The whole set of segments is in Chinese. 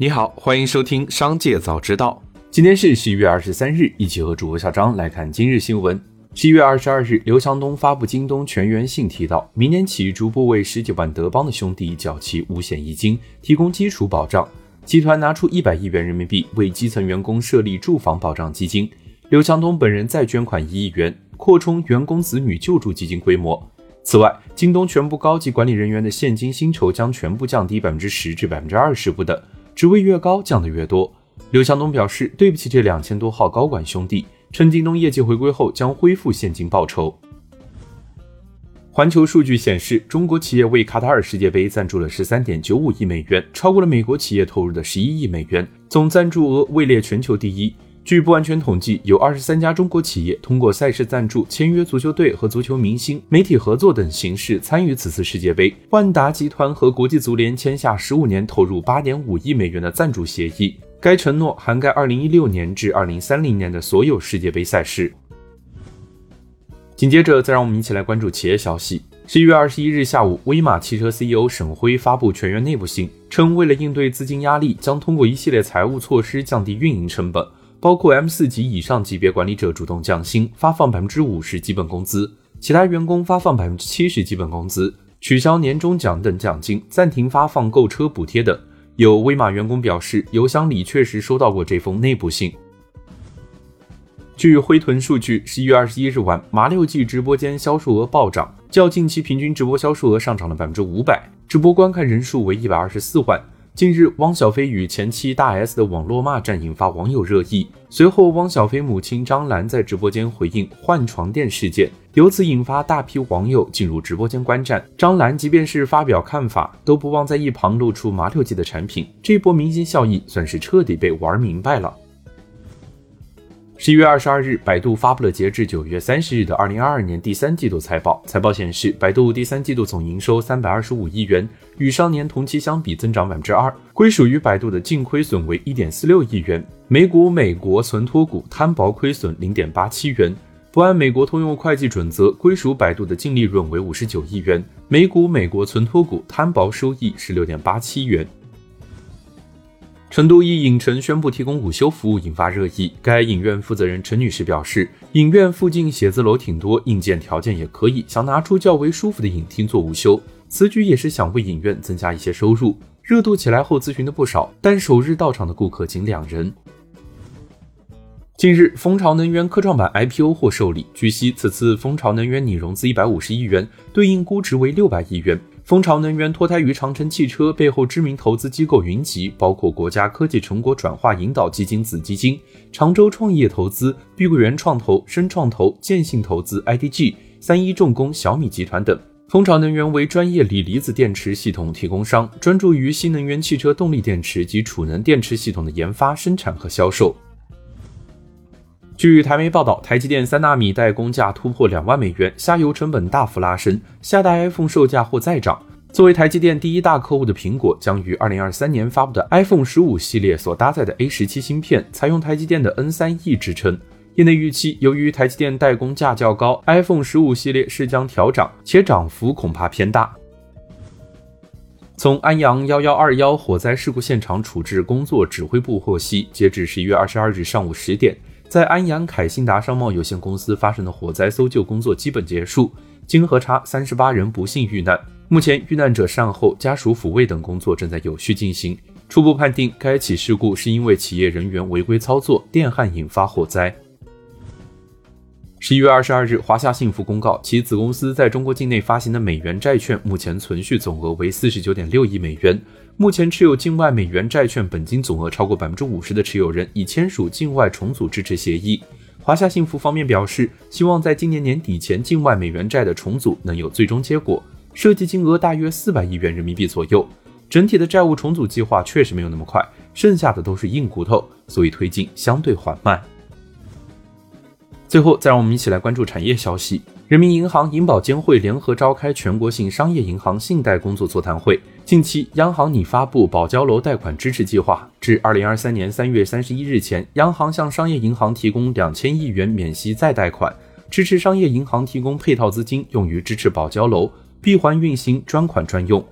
你好，欢迎收听《商界早知道》。今天是十一月二十三日，一起和主播小张来看今日新闻。十一月二十二日，刘强东发布京东全员信，提到明年起逐步为十几万德邦的兄弟缴齐五险一金，提供基础保障。集团拿出一百亿元人民币为基层员工设立住房保障基金。刘强东本人再捐款一亿元，扩充员工子女救助基金规模。此外，京东全部高级管理人员的现金薪酬将全部降低百分之十至百分之二十不等。职位越高，降的越多。刘强东表示：“对不起，这两千多号高管兄弟，趁京东业绩回归后，将恢复现金报酬。”环球数据显示，中国企业为卡塔尔世界杯赞助了十三点九五亿美元，超过了美国企业投入的十一亿美元，总赞助额位列全球第一。据不完全统计，有二十三家中国企业通过赛事赞助、签约足球队和足球明星、媒体合作等形式参与此次世界杯。万达集团和国际足联签下十五年、投入八点五亿美元的赞助协议，该承诺涵盖二零一六年至二零三零年的所有世界杯赛事。紧接着，再让我们一起来关注企业消息。十一月二十一日下午，威马汽车 CEO 沈辉发布全员内部信，称为了应对资金压力，将通过一系列财务措施降低运营成本。包括 M 四级以上级别管理者主动降薪，发放百分之五十基本工资；其他员工发放百分之七十基本工资，取消年终奖等奖金，暂停发放购车补贴等。有威马员工表示，邮箱里确实收到过这封内部信。据辉屯数据，十一月二十一日晚，麻六记直播间销售额暴涨，较近期平均直播销售额上涨了百分之五百，直播观看人数为一百二十四万。近日，汪小菲与前妻大 S 的网络骂战引发网友热议。随后，汪小菲母亲张兰在直播间回应换床垫事件，由此引发大批网友进入直播间观战。张兰即便是发表看法，都不忘在一旁露出麻六记的产品，这波明星效应算是彻底被玩明白了。十一月二十二日，百度发布了截至九月三十日的二零二二年第三季度财报。财报显示，百度第三季度总营收三百二十五亿元，与上年同期相比增长百分之二。归属于百度的净亏损为一点四六亿元，每股美国存托股摊薄亏损零点八七元。不按美国通用会计准则，归属百度的净利润为五十九亿元，每股美国存托股摊薄收益十六点八七元。成都一影城宣布提供午休服务，引发热议。该影院负责人陈女士表示，影院附近写字楼挺多，硬件条件也可以，想拿出较为舒服的影厅做午休。此举也是想为影院增加一些收入。热度起来后，咨询的不少，但首日到场的顾客仅两人。近日，蜂巢能源科创板 IPO 获受理。据悉，此次蜂巢能源拟融资一百五十亿元，对应估值为六百亿元。蜂巢能源脱胎于长城汽车，背后知名投资机构云集，包括国家科技成果转化引导基金子基金、常州创业投资、碧桂园创投、深创投、建信投资、IDG、三一重工、小米集团等。蜂巢能源为专业锂离子电池系统提供商，专注于新能源汽车动力电池及储能电池系统的研发、生产和销售。据台媒报道，台积电三纳米代工价突破两万美元，下游成本大幅拉升，下代 iPhone 售价或再涨。作为台积电第一大客户的苹果，将于二零二三年发布的 iPhone 十五系列所搭载的 A 十七芯片，采用台积电的 N 三 E 制称。业内预期，由于台积电代工价较高，iPhone 十五系列是将调涨，且涨幅恐怕偏大。从安阳幺幺二幺火灾事故现场处置工作指挥部获悉，截至十一月二十二日上午十点。在安阳凯信达商贸有限公司发生的火灾搜救工作基本结束，经核查，三十八人不幸遇难。目前遇难者善后、家属抚慰等工作正在有序进行。初步判定，该起事故是因为企业人员违规操作，电焊引发火灾。十一月二十二日，华夏幸福公告，其子公司在中国境内发行的美元债券目前存续总额为四十九点六亿美元。目前持有境外美元债券本金总额超过百分之五十的持有人已签署境外重组支持协议。华夏幸福方面表示，希望在今年年底前境外美元债的重组能有最终结果，涉及金额大约四百亿元人民币左右。整体的债务重组计划确实没有那么快，剩下的都是硬骨头，所以推进相对缓慢。最后，再让我们一起来关注产业消息。人民银行、银保监会联合召开全国性商业银行信贷工作座谈会。近期，央行拟发布保交楼贷款支持计划，至二零二三年三月三十一日前，央行向商业银行提供两千亿元免息再贷款，支持商业银行提供配套资金用于支持保交楼，闭环运行专款专用。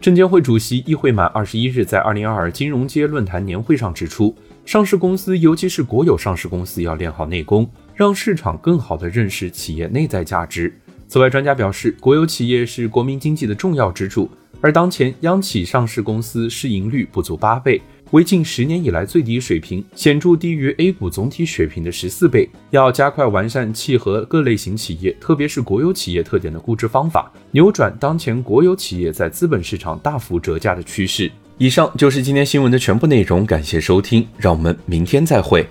证监会主席易会满二十一日在二零二二金融街论坛年会上指出，上市公司，尤其是国有上市公司，要练好内功，让市场更好地认识企业内在价值。此外，专家表示，国有企业是国民经济的重要支柱，而当前央企上市公司市盈率不足八倍。为近十年以来最低水平，显著低于 A 股总体水平的十四倍。要加快完善契合各类型企业，特别是国有企业特点的估值方法，扭转当前国有企业在资本市场大幅折价的趋势。以上就是今天新闻的全部内容，感谢收听，让我们明天再会。